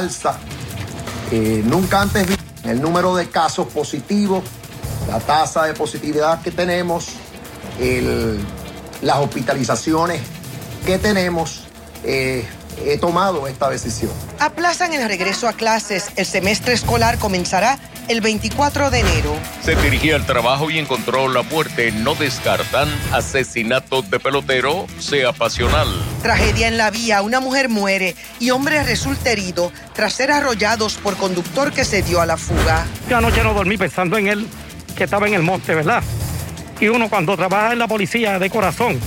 alza. Eh, nunca antes vi el número de casos positivos, la tasa de positividad que tenemos, las hospitalizaciones que tenemos. Eh, he tomado esta decisión. Aplazan el regreso a clases. El semestre escolar comenzará el 24 de enero. Se dirigía al trabajo y encontró la muerte. No descartan asesinato de pelotero, sea pasional. Tragedia en la vía. Una mujer muere y hombre resulta herido tras ser arrollados por conductor que se dio a la fuga. Yo anoche no dormí pensando en él, que estaba en el monte, ¿verdad? Y uno cuando trabaja en la policía de corazón,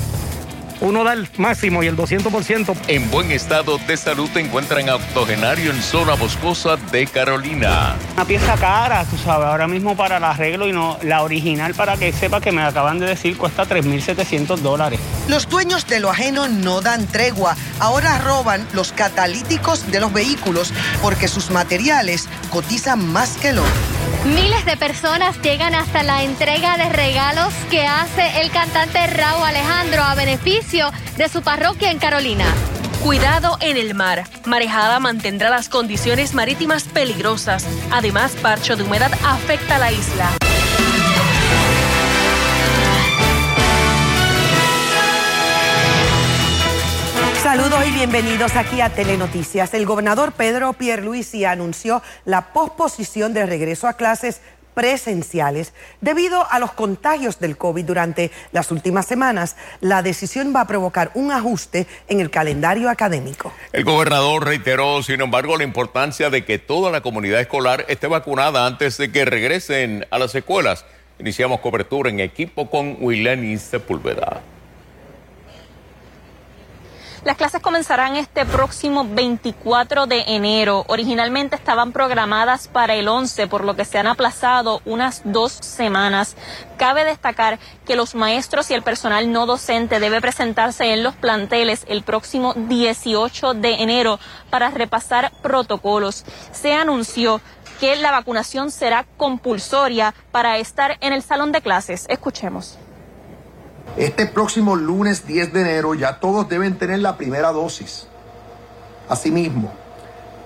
uno da el máximo y el 200%. En buen estado de salud te encuentran octogenario en zona boscosa de Carolina. Una pieza cara, tú sabes, ahora mismo para el arreglo y no la original para que sepa que me acaban de decir cuesta 3.700 dólares. Los dueños de lo ajeno no dan tregua. Ahora roban los catalíticos de los vehículos porque sus materiales cotizan más que el oro. Miles de personas llegan hasta la entrega de regalos que hace el cantante Raúl Alejandro a beneficio de su parroquia en Carolina. Cuidado en el mar. Marejada mantendrá las condiciones marítimas peligrosas. Además, parcho de humedad afecta a la isla. Saludos y bienvenidos aquí a Telenoticias. El gobernador Pedro Pierluisi anunció la posposición del regreso a clases presenciales debido a los contagios del COVID durante las últimas semanas. La decisión va a provocar un ajuste en el calendario académico. El gobernador reiteró, sin embargo, la importancia de que toda la comunidad escolar esté vacunada antes de que regresen a las escuelas. Iniciamos cobertura en equipo con Wileni Sepúlveda. Las clases comenzarán este próximo 24 de enero. Originalmente estaban programadas para el 11, por lo que se han aplazado unas dos semanas. Cabe destacar que los maestros y el personal no docente debe presentarse en los planteles el próximo 18 de enero para repasar protocolos. Se anunció que la vacunación será compulsoria para estar en el salón de clases. Escuchemos. Este próximo lunes 10 de enero ya todos deben tener la primera dosis. Asimismo,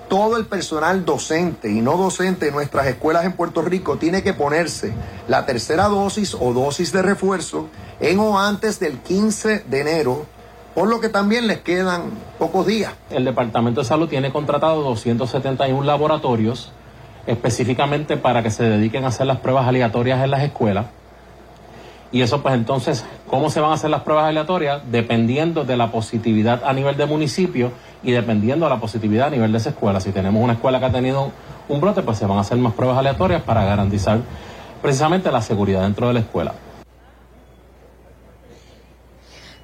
todo el personal docente y no docente de nuestras escuelas en Puerto Rico tiene que ponerse la tercera dosis o dosis de refuerzo en o antes del 15 de enero, por lo que también les quedan pocos días. El Departamento de Salud tiene contratado 271 laboratorios específicamente para que se dediquen a hacer las pruebas aleatorias en las escuelas y eso pues entonces, ¿cómo se van a hacer las pruebas aleatorias? Dependiendo de la positividad a nivel de municipio y dependiendo de la positividad a nivel de esa escuela. Si tenemos una escuela que ha tenido un brote, pues se van a hacer más pruebas aleatorias para garantizar precisamente la seguridad dentro de la escuela.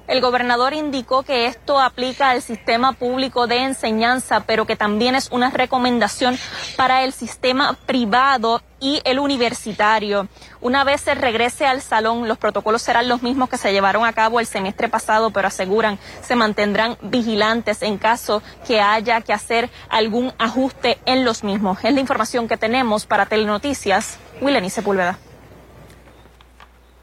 El gobernador indicó que esto aplica al sistema público de enseñanza, pero que también es una recomendación para el sistema privado y el universitario. Una vez se regrese al salón, los protocolos serán los mismos que se llevaron a cabo el semestre pasado, pero aseguran se mantendrán vigilantes en caso que haya que hacer algún ajuste en los mismos. Es la información que tenemos para Telenoticias. Willeni Sepúlveda.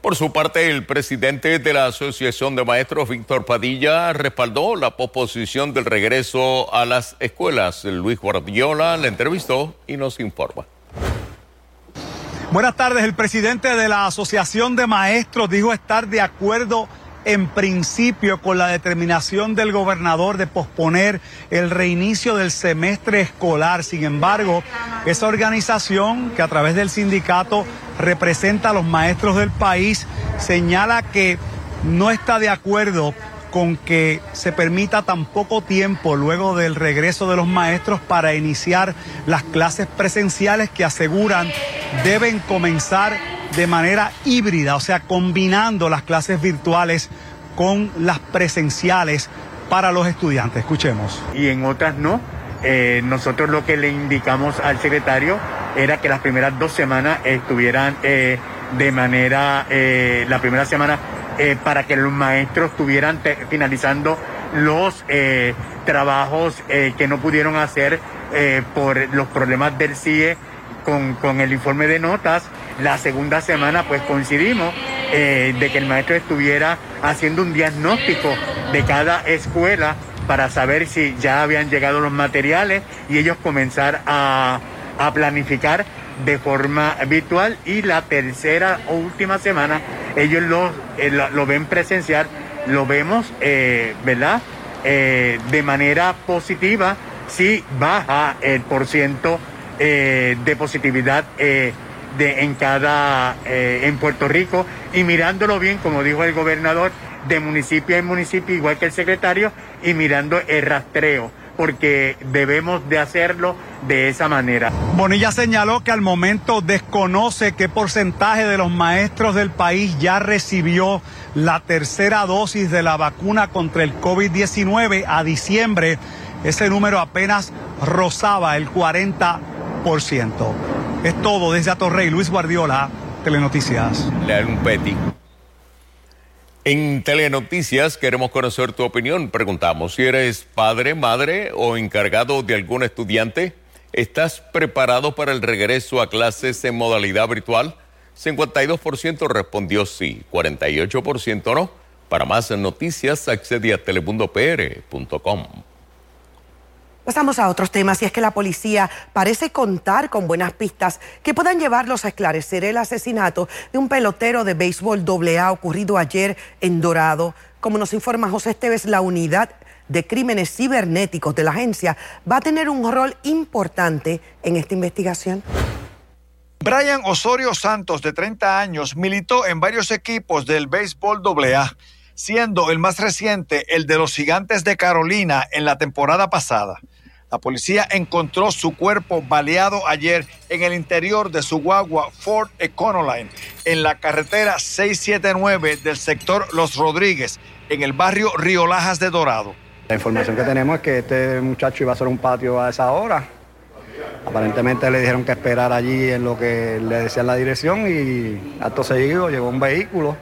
Por su parte, el presidente de la Asociación de Maestros, Víctor Padilla, respaldó la posposición del regreso a las escuelas. Luis Guardiola le entrevistó y nos informa. Buenas tardes. El presidente de la Asociación de Maestros dijo estar de acuerdo en principio con la determinación del gobernador de posponer el reinicio del semestre escolar. Sin embargo, esa organización que a través del sindicato representa a los maestros del país señala que no está de acuerdo con que se permita tan poco tiempo luego del regreso de los maestros para iniciar las clases presenciales que aseguran deben comenzar de manera híbrida, o sea, combinando las clases virtuales con las presenciales para los estudiantes. Escuchemos. Y en otras no. Eh, nosotros lo que le indicamos al secretario era que las primeras dos semanas estuvieran eh, de manera, eh, la primera semana para que los maestros estuvieran finalizando los trabajos que no pudieron hacer por los problemas del CIE con, con el informe de notas. La segunda semana pues coincidimos eh, de que el maestro estuviera haciendo un diagnóstico de cada escuela para saber si ya habían llegado los materiales y ellos comenzar a, planificar de forma virtual y la tercera o última semana ellos lo, eh, lo, ven presencial, lo vemos, eh, ¿verdad? Eh, de manera positiva si baja el porciento de positividad de, en cada en Puerto Rico y mirándolo bien, como dijo el gobernador, de municipio en municipio, igual que el secretario, y mirando el rastreo, porque debemos de hacerlo de esa manera. Bonilla señaló que al momento desconoce qué porcentaje de los maestros del país ya recibió la tercera dosis de la vacuna contra el COVID-19 a diciembre. Ese número apenas rozaba el 40%. Es todo desde Atorrey, Luis Guardiola, Telenoticias. un peti. En Telenoticias queremos conocer tu opinión. Preguntamos si eres padre, madre o encargado de algún estudiante. ¿Estás preparado para el regreso a clases en modalidad virtual? 52% respondió sí, 48% no. Para más noticias accede a telemundopr.com. Pasamos a otros temas y es que la policía parece contar con buenas pistas que puedan llevarlos a esclarecer el asesinato de un pelotero de béisbol AA ocurrido ayer en Dorado. Como nos informa José Esteves, la unidad de crímenes cibernéticos de la agencia va a tener un rol importante en esta investigación. Brian Osorio Santos, de 30 años, militó en varios equipos del béisbol AA, siendo el más reciente el de los Gigantes de Carolina en la temporada pasada. La policía encontró su cuerpo baleado ayer en el interior de su guagua Ford Econoline en la carretera 679 del sector Los Rodríguez, en el barrio Río Lajas de Dorado. La información que tenemos es que este muchacho iba a hacer un patio a esa hora. Aparentemente le dijeron que esperar allí en lo que le decían la dirección y acto seguido llegó un vehículo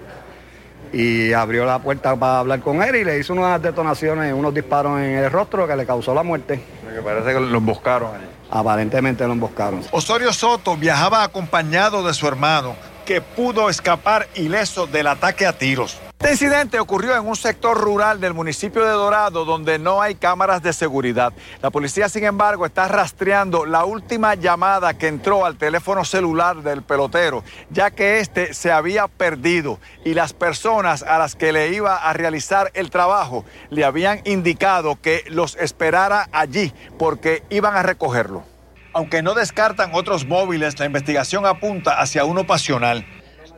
y abrió la puerta para hablar con él y le hizo unas detonaciones, unos disparos en el rostro que le causó la muerte. Que parece que lo emboscaron ahí. Aparentemente lo emboscaron. Osorio Soto viajaba acompañado de su hermano, que pudo escapar ileso del ataque a tiros. Este incidente ocurrió en un sector rural del municipio de Dorado donde no hay cámaras de seguridad. La policía, sin embargo, está rastreando la última llamada que entró al teléfono celular del pelotero, ya que este se había perdido y las personas a las que le iba a realizar el trabajo le habían indicado que los esperara allí porque iban a recogerlo. Aunque no descartan otros móviles, la investigación apunta hacia uno pasional.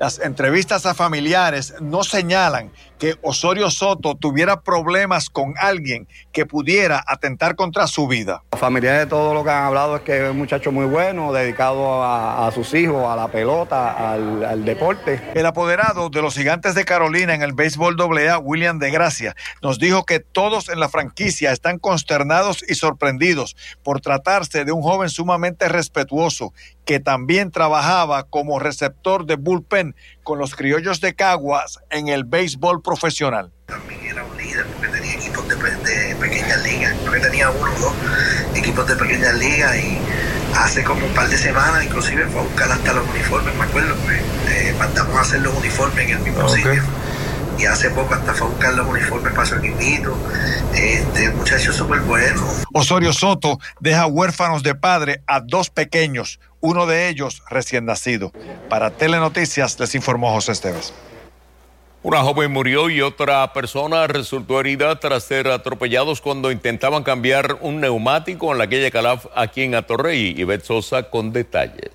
Las entrevistas a familiares no señalan que Osorio Soto tuviera problemas con alguien que pudiera atentar contra su vida. Los familiares de todo lo que han hablado es que es un muchacho muy bueno, dedicado a, sus hijos, a la pelota, al, deporte. El apoderado de los gigantes de Carolina en el béisbol AA, William de Gracia, nos dijo que todos en la franquicia están consternados y sorprendidos por tratarse de un joven sumamente respetuoso que también trabajaba como receptor de bullpen con los criollos de Caguas en el béisbol profesional. También era un líder porque tenía equipos de, pequeñas ligas, porque tenía uno o dos equipos de pequeñas ligas y hace como un par de semanas inclusive fue a buscar hasta los uniformes, me acuerdo, pues, eh, mandamos a hacer los uniformes en el mismo sitio y hace poco hasta fue a buscar los uniformes para su equipito. Este muchacho súper bueno. Osorio Soto deja huérfanos de padre a dos pequeños, uno de ellos recién nacido. Para Telenoticias les informó José Esteves. Una joven murió y otra persona resultó herida tras ser atropellados cuando intentaban cambiar un neumático en la calle Calaf aquí en Atorrey. Y Sosa con detalles.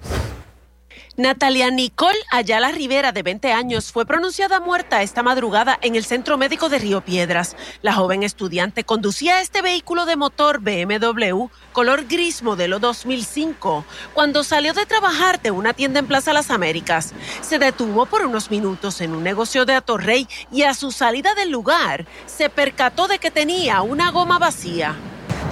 Natalia Nicole Ayala Rivera, de 20 años, fue pronunciada muerta esta madrugada en el Centro Médico de Río Piedras. La joven estudiante conducía este vehículo de motor BMW color gris modelo 2005 cuando salió de trabajar de una tienda en Plaza Las Américas. Se detuvo por unos minutos en un negocio de Atorrey y a su salida del lugar se percató de que tenía una goma vacía.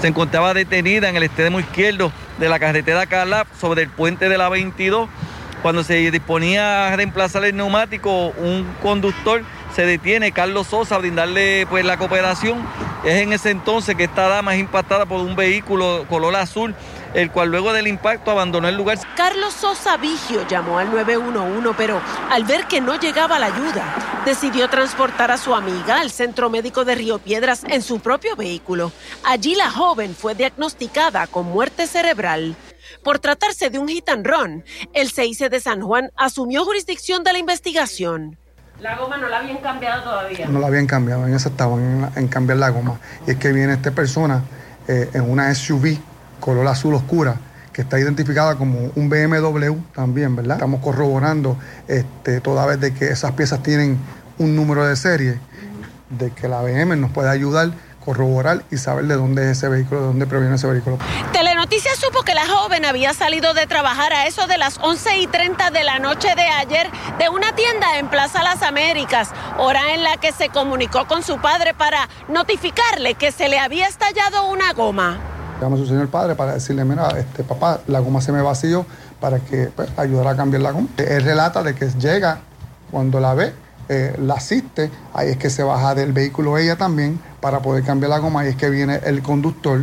Se encontraba detenida en el extremo izquierdo de la carretera Calab sobre el puente de la 22 cuando se disponía a reemplazar el neumático, un conductor se detiene, Carlos Sosa, a brindarle pues, la cooperación. Es en ese entonces que esta dama es impactada por un vehículo color azul el cual luego del impacto abandonó el lugar. Carlos Sosa Vigio llamó al 911, pero al ver que no llegaba la ayuda, decidió transportar a su amiga al centro médico de Río Piedras en su propio vehículo. Allí la joven fue diagnosticada con muerte cerebral. Por tratarse de un hit and run, el CIC de San Juan asumió jurisdicción de la investigación. La goma no la habían cambiado todavía. No la habían cambiado, eso estaban en, cambiar la goma. Y es que viene esta persona eh, en una SUV color azul oscura que está identificada como un BMW también, ¿verdad? Estamos corroborando este, toda vez de que esas piezas tienen un número de serie, de que la BM nos puede ayudar corroborar y saber de dónde es ese vehículo, de dónde proviene ese vehículo. Telenoticias supo que la joven había salido de trabajar a eso de las 11 y 30 de la noche de ayer de una tienda en Plaza Las Américas, hora en la que se comunicó con su padre para notificarle que se le había estallado una goma. Llama a su señor padre para decirle, mira, este papá, la goma se me vació para que pues, ayudara a cambiar la goma. Él relata de que llega cuando la ve eh, la asiste, ahí es que se baja del vehículo ella también para poder cambiar la goma, ahí es que viene el conductor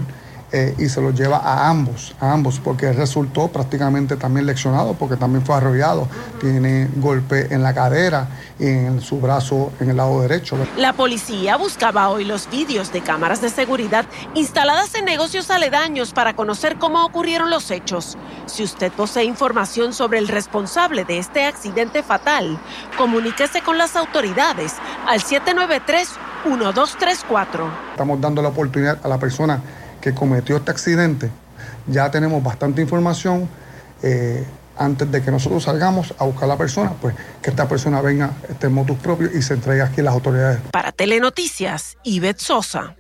eh, y se lo lleva a ambos, a ambos, porque resultó prácticamente también leccionado, porque también fue arrollado, tiene golpe en la cadera y en su brazo en el lado derecho. La policía buscaba hoy los vídeos de cámaras de seguridad instaladas en negocios aledaños para conocer cómo ocurrieron los hechos. Si usted posee información sobre el responsable de este accidente fatal, comuníquese con las autoridades al 793-1234. Estamos dando la oportunidad a la persona que cometió este accidente, ya tenemos bastante información. Eh, antes de que nosotros salgamos a buscar a la persona, pues que esta persona venga este motus propio y se entregue aquí a las autoridades. Para Telenoticias, Ivette Sosa.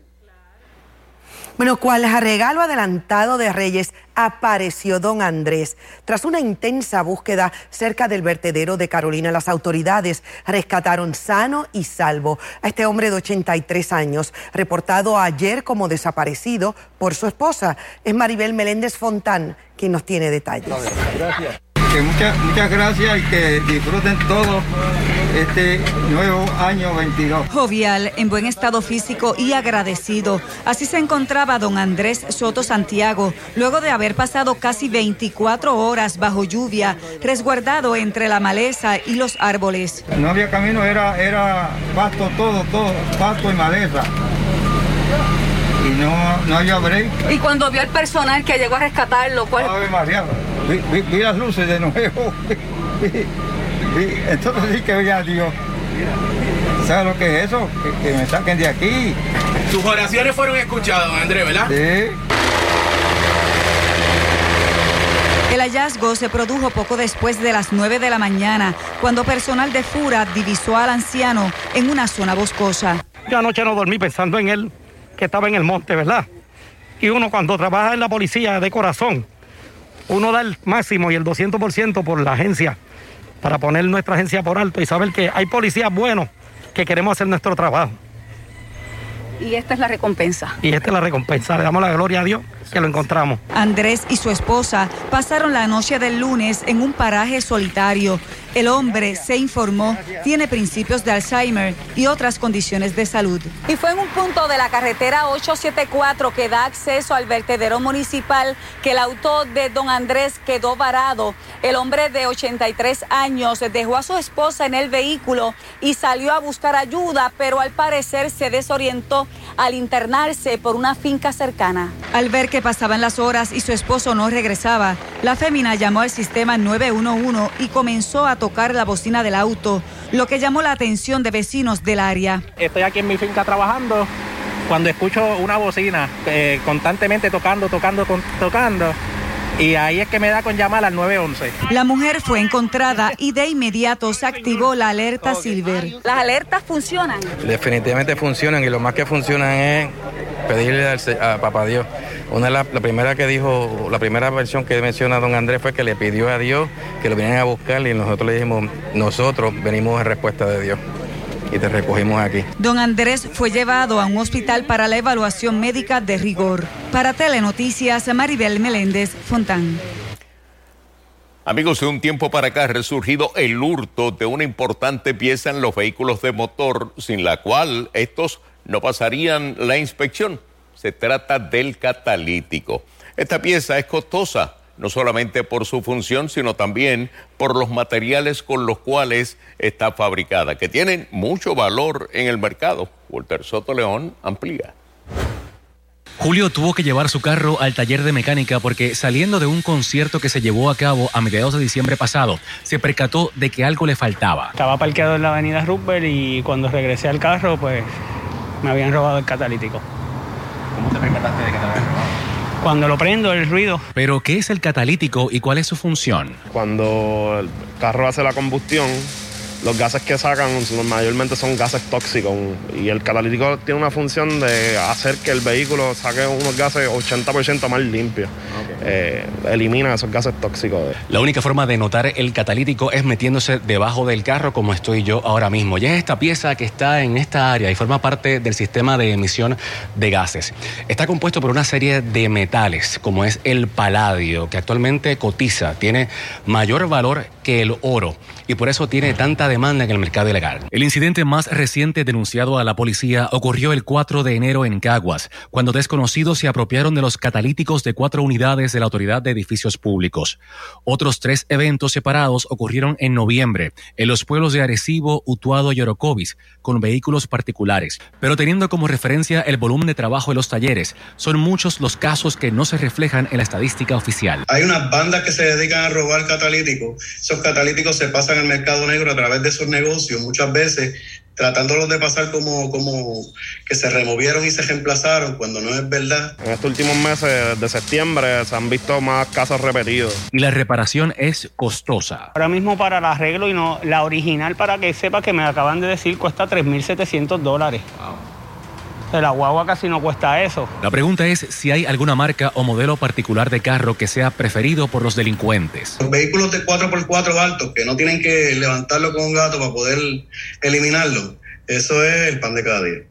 Bueno, cual regalo adelantado de Reyes apareció don Andrés. Tras una intensa búsqueda cerca del vertedero de Carolina, las autoridades rescataron sano y salvo a este hombre de 83 años, reportado ayer como desaparecido por su esposa. Es Maribel Meléndez Fontán quien nos tiene detalles. Gracias muchas, muchas gracias y que disfruten todo este nuevo año 22. Jovial, en buen estado físico y agradecido. Así se encontraba don Andrés Soto Santiago, luego de haber pasado casi 24 horas bajo lluvia, resguardado entre la maleza y los árboles. No había camino, era, era pasto todo, todo, pasto y maleza y no, no había break. Y cuando vio el personal que llegó a rescatarlo, ¿cuál? Ave María, vi, las luces de nuevo. entonces sí que veía a Dios. ¿Sabes lo que es eso? Que, me saquen de aquí. Tus oraciones fueron escuchadas, Andrés, ¿verdad? Sí. El hallazgo se produjo poco después de las 9 de la mañana, cuando personal de Fura divisó al anciano en una zona boscosa. Yo anoche no dormí pensando en él que estaba en el monte, ¿verdad? Y uno cuando trabaja en la policía de corazón, uno da el máximo y el 200% por la agencia, para poner nuestra agencia por alto y saber que hay policías buenos que queremos hacer nuestro trabajo. Y esta es la recompensa. Y esta es la recompensa. Le damos la gloria a Dios que lo encontramos. Andrés y su esposa pasaron la noche del lunes en un paraje solitario. El hombre, se informó, tiene principios de Alzheimer y otras condiciones de salud. Y fue en un punto de la carretera 874 que da acceso al vertedero municipal que el auto de don Andrés quedó varado. El hombre de 83 años dejó a su esposa en el vehículo y salió a buscar ayuda, pero al parecer se desorientó al internarse por una finca cercana. Al ver que pasaban las horas y su esposo no regresaba, la fémina llamó al sistema 911 y comenzó a tocar la bocina del auto, lo que llamó la atención de vecinos del área. Estoy aquí en mi finca trabajando. Cuando escucho una bocina eh, constantemente tocando, tocando, tocando, y ahí es que me da con llamar al 911. La mujer fue encontrada y de inmediato se activó la alerta Silver. ¿Las alertas funcionan? Definitivamente funcionan y lo más que funcionan es pedirle a Papá Dios. Una de la, primera que dijo, la primera versión que menciona don Andrés fue que le pidió a Dios que lo vinieran a buscar y nosotros le dijimos, nosotros venimos en respuesta de Dios y te recogimos aquí. Don Andrés fue llevado a un hospital para la evaluación médica de rigor. Para Telenoticias, Maribel Meléndez Fontán. Amigos, de un tiempo para acá ha resurgido el hurto de una importante pieza en los vehículos de motor, sin la cual estos no pasarían la inspección. Se trata del catalítico. Esta pieza es costosa, no solamente por su función, sino también por los materiales con los cuales está fabricada, que tienen mucho valor en el mercado. Walter Soto León amplía. Julio tuvo que llevar su carro al taller de mecánica porque saliendo de un concierto que se llevó a cabo a mediados de diciembre pasado, se percató de que algo le faltaba. Estaba parqueado en la avenida Rupert y cuando regresé al carro, pues me habían robado el catalítico. ¿Cómo te percataste de que te habían robado? Cuando lo prendo, el ruido. Pero, ¿qué es el catalítico y cuál es su función? Cuando el carro hace la combustión, los gases que sacan mayormente son gases tóxicos y el catalítico tiene una función de hacer que el vehículo saque unos gases 80% más limpios. Eh, elimina esos gases tóxicos. La única forma de notar el catalítico es metiéndose debajo del carro como estoy yo ahora mismo. Ya es esta pieza que está en esta área y forma parte del sistema de emisión de gases. Está compuesto por una serie de metales como es el paladio que actualmente cotiza, tiene mayor valor que el oro y por eso tiene tanta demanda en el mercado ilegal. El incidente más reciente denunciado a la policía ocurrió el 4 de enero en Caguas, cuando desconocidos se apropiaron de los catalíticos de cuatro unidades de la Autoridad de Edificios Públicos. Otros tres eventos separados ocurrieron en noviembre en los pueblos de Arecibo, Utuado y Orocovis, con vehículos particulares. Pero teniendo como referencia el volumen de trabajo en los talleres, son muchos los casos que no se reflejan en la estadística oficial. Hay unas bandas que se dedican a robar catalíticos. Esos catalíticos se pasan al mercado negro a través de esos negocios, muchas veces tratándolos de pasar como, como que se removieron y se reemplazaron cuando no es verdad. En estos últimos meses de septiembre se han visto más casos repetidos. Y la reparación es costosa. Ahora mismo para el arreglo y no la original, para que sepa que me acaban de decir, cuesta 3.700 dólares. La guagua casi no cuesta eso. La pregunta es si hay alguna marca o modelo particular de carro que sea preferido por los delincuentes. Los vehículos de 4x4 altos que no tienen que levantarlo con un gato para poder eliminarlo, eso es el pan de cada día.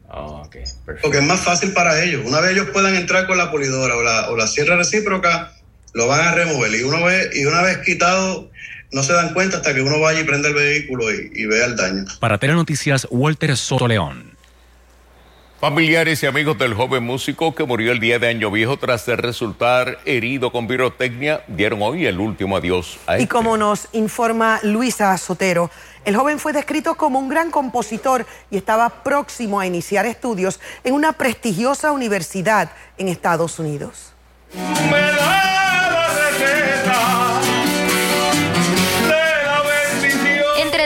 Porque es más fácil para ellos. Una vez ellos puedan entrar con la polidora o la, o la sierra recíproca, lo van a remover. Y, uno ve, y una vez quitado, no se dan cuenta hasta que uno vaya y prende el vehículo y, y vea el daño. Para Telenoticias, Walter Soto León. Familiares y amigos del joven músico que murió el día de Año Viejo tras de resultar herido con pirotecnia dieron hoy el último adiós a Y este. como nos informa Luisa Sotero, el joven fue descrito como un gran compositor y estaba próximo a iniciar estudios en una prestigiosa universidad en Estados Unidos. Entre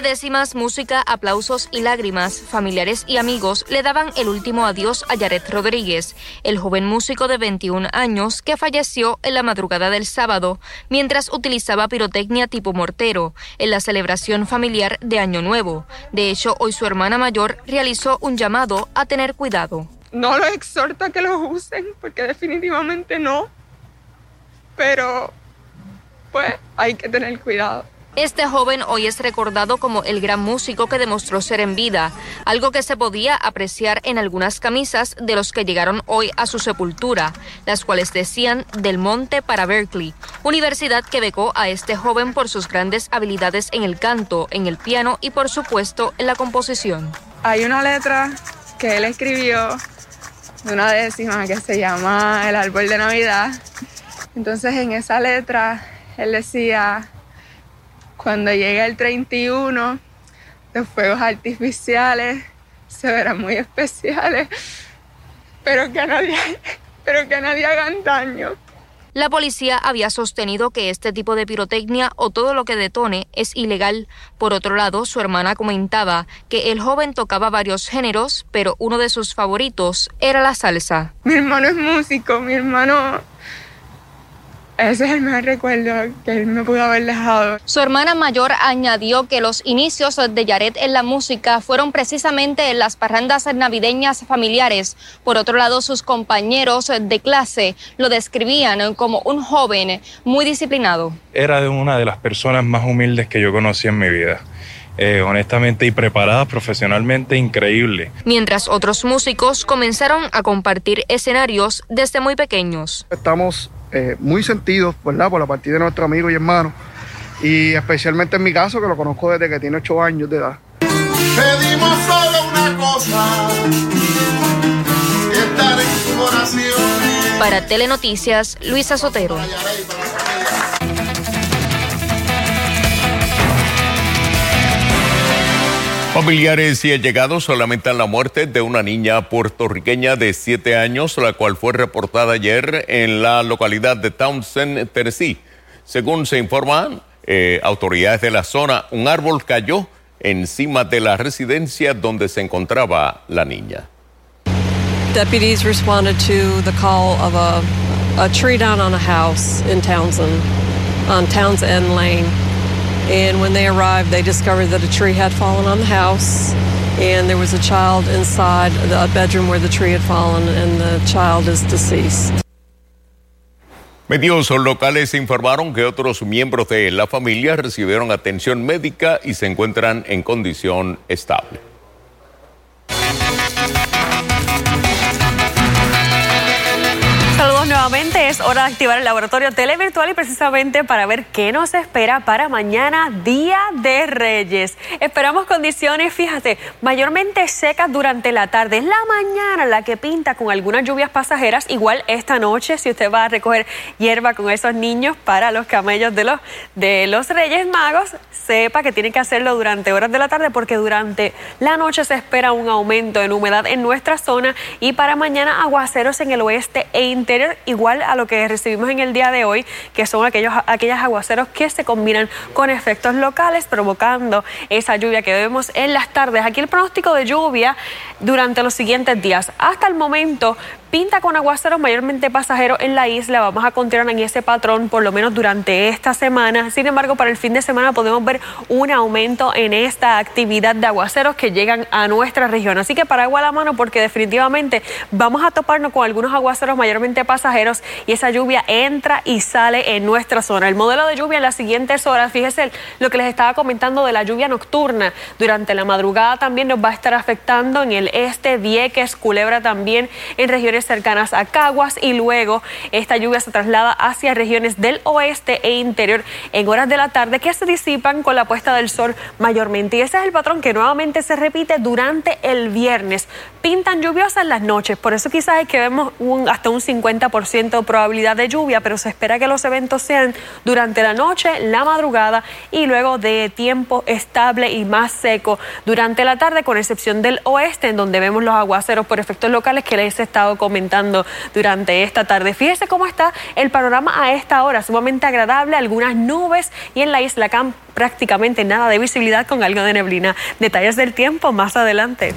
décimas, música, aplausos y lágrimas, familiares y amigos le daban el último adiós a Yaret Rodríguez, el joven músico de 21 años que falleció en la madrugada del sábado mientras utilizaba pirotecnia tipo mortero en la celebración familiar de Año Nuevo. De hecho, hoy su hermana mayor realizó un llamado a tener cuidado. No los exhorto a que los usen, porque definitivamente no. Pero, pues, hay que tener cuidado. Este joven hoy es recordado como el gran músico que demostró ser en vida, algo que se podía apreciar en algunas camisas de los que llegaron hoy a su sepultura, las cuales decían Del Monte para Berkeley, universidad que becó a este joven por sus grandes habilidades en el canto, en el piano y por supuesto en la composición. Hay una letra que él escribió de una décima que se llama El árbol de Navidad. Entonces en esa letra él decía, cuando llegue el 31, los fuegos artificiales se verán muy especiales, pero que a nadie, pero que a nadie hagan daño. La policía había sostenido que este tipo de pirotecnia o todo lo que detone es ilegal. Por otro lado, su hermana comentaba que el joven tocaba varios géneros, pero uno de sus favoritos era la salsa. Mi hermano es músico, mi hermano ese es el mejor recuerdo que él me pudo haber dejado. Su hermana mayor añadió que los inicios de Yaret en la música fueron precisamente en las parrandas navideñas familiares. Por otro lado, sus compañeros de clase lo describían como un joven muy disciplinado. Era de una de las personas más humildes que yo conocí en mi vida. Eh, honestamente y preparada profesionalmente, increíble. Mientras otros músicos comenzaron a compartir escenarios desde muy pequeños. Estamos eh, muy sentidos, ¿verdad? Por la partida de nuestro amigo y hermano. Y especialmente en mi caso, que lo conozco desde que tiene 8 años de edad. Pedimos solo una cosa, estar en tu Para Telenoticias, Luisa Sotero. Familiares y allegados lamentan la muerte de una niña puertorriqueña de 7 años, la cual fue reportada ayer en la localidad de Townsend, Tennessee. Según se informan eh, autoridades de la zona, un árbol cayó encima de la residencia donde se encontraba la niña. Deputies responded to the call of a, a tree down on a house in Townsend, on Townsend Lane. And when they arrived, they discovered that a tree had fallen on the house, and there was a child inside the bedroom where the tree had fallen, and the child is deceased. Medios locales informaron que otros miembros de la familia recibieron atención médica y se encuentran en condición estable. Nuevamente, es hora de activar el laboratorio televirtual y precisamente para ver qué nos espera para mañana, Día de Reyes. Esperamos condiciones, fíjate, mayormente secas durante la tarde. Es la mañana la que pinta con algunas lluvias pasajeras, igual esta noche si usted va a recoger hierba con esos niños para los camellos de los, de los Reyes Magos, sepa que tiene que hacerlo durante horas de la tarde porque durante la noche se espera un aumento en humedad en nuestra zona y para mañana aguaceros en el oeste e interior, a lo que recibimos en el día de hoy, que son aquellos aquellas aguaceros que se combinan con efectos locales, provocando esa lluvia que vemos en las tardes. Aquí el pronóstico de lluvia durante los siguientes días. Hasta el momento, pinta con aguaceros mayormente pasajeros en la isla. Vamos a continuar en ese patrón por lo menos durante esta semana. Sin embargo, para el fin de semana podemos ver un aumento en esta actividad de aguaceros que llegan a nuestra región. Así que para agua a la mano porque definitivamente vamos a toparnos con algunos aguaceros mayormente pasajeros y esa lluvia entra y sale en nuestra zona. El modelo de lluvia en las siguientes horas, fíjese lo que les estaba comentando de la lluvia nocturna. Durante la madrugada también nos va a estar afectando en el este, Vieques, Culebra también en regiones cercanas a Caguas y luego esta lluvia se traslada hacia regiones del oeste e interior en horas de la tarde que se disipan con la puesta del sol mayormente. Y ese es el patrón que nuevamente se repite durante el viernes. Pintan lluviosas las noches, por eso quizás es que vemos un, hasta un 50% probabilidad de lluvia, pero se espera que los eventos sean durante la noche, la madrugada y luego de tiempo estable y más seco durante la tarde, con excepción del oeste, en donde vemos los aguaceros por efectos locales que les he estado comentando durante esta tarde. Fíjese cómo está el panorama a esta hora, sumamente agradable, algunas nubes y en la isla Camp prácticamente nada de visibilidad con algo de neblina. Detalles del tiempo más adelante.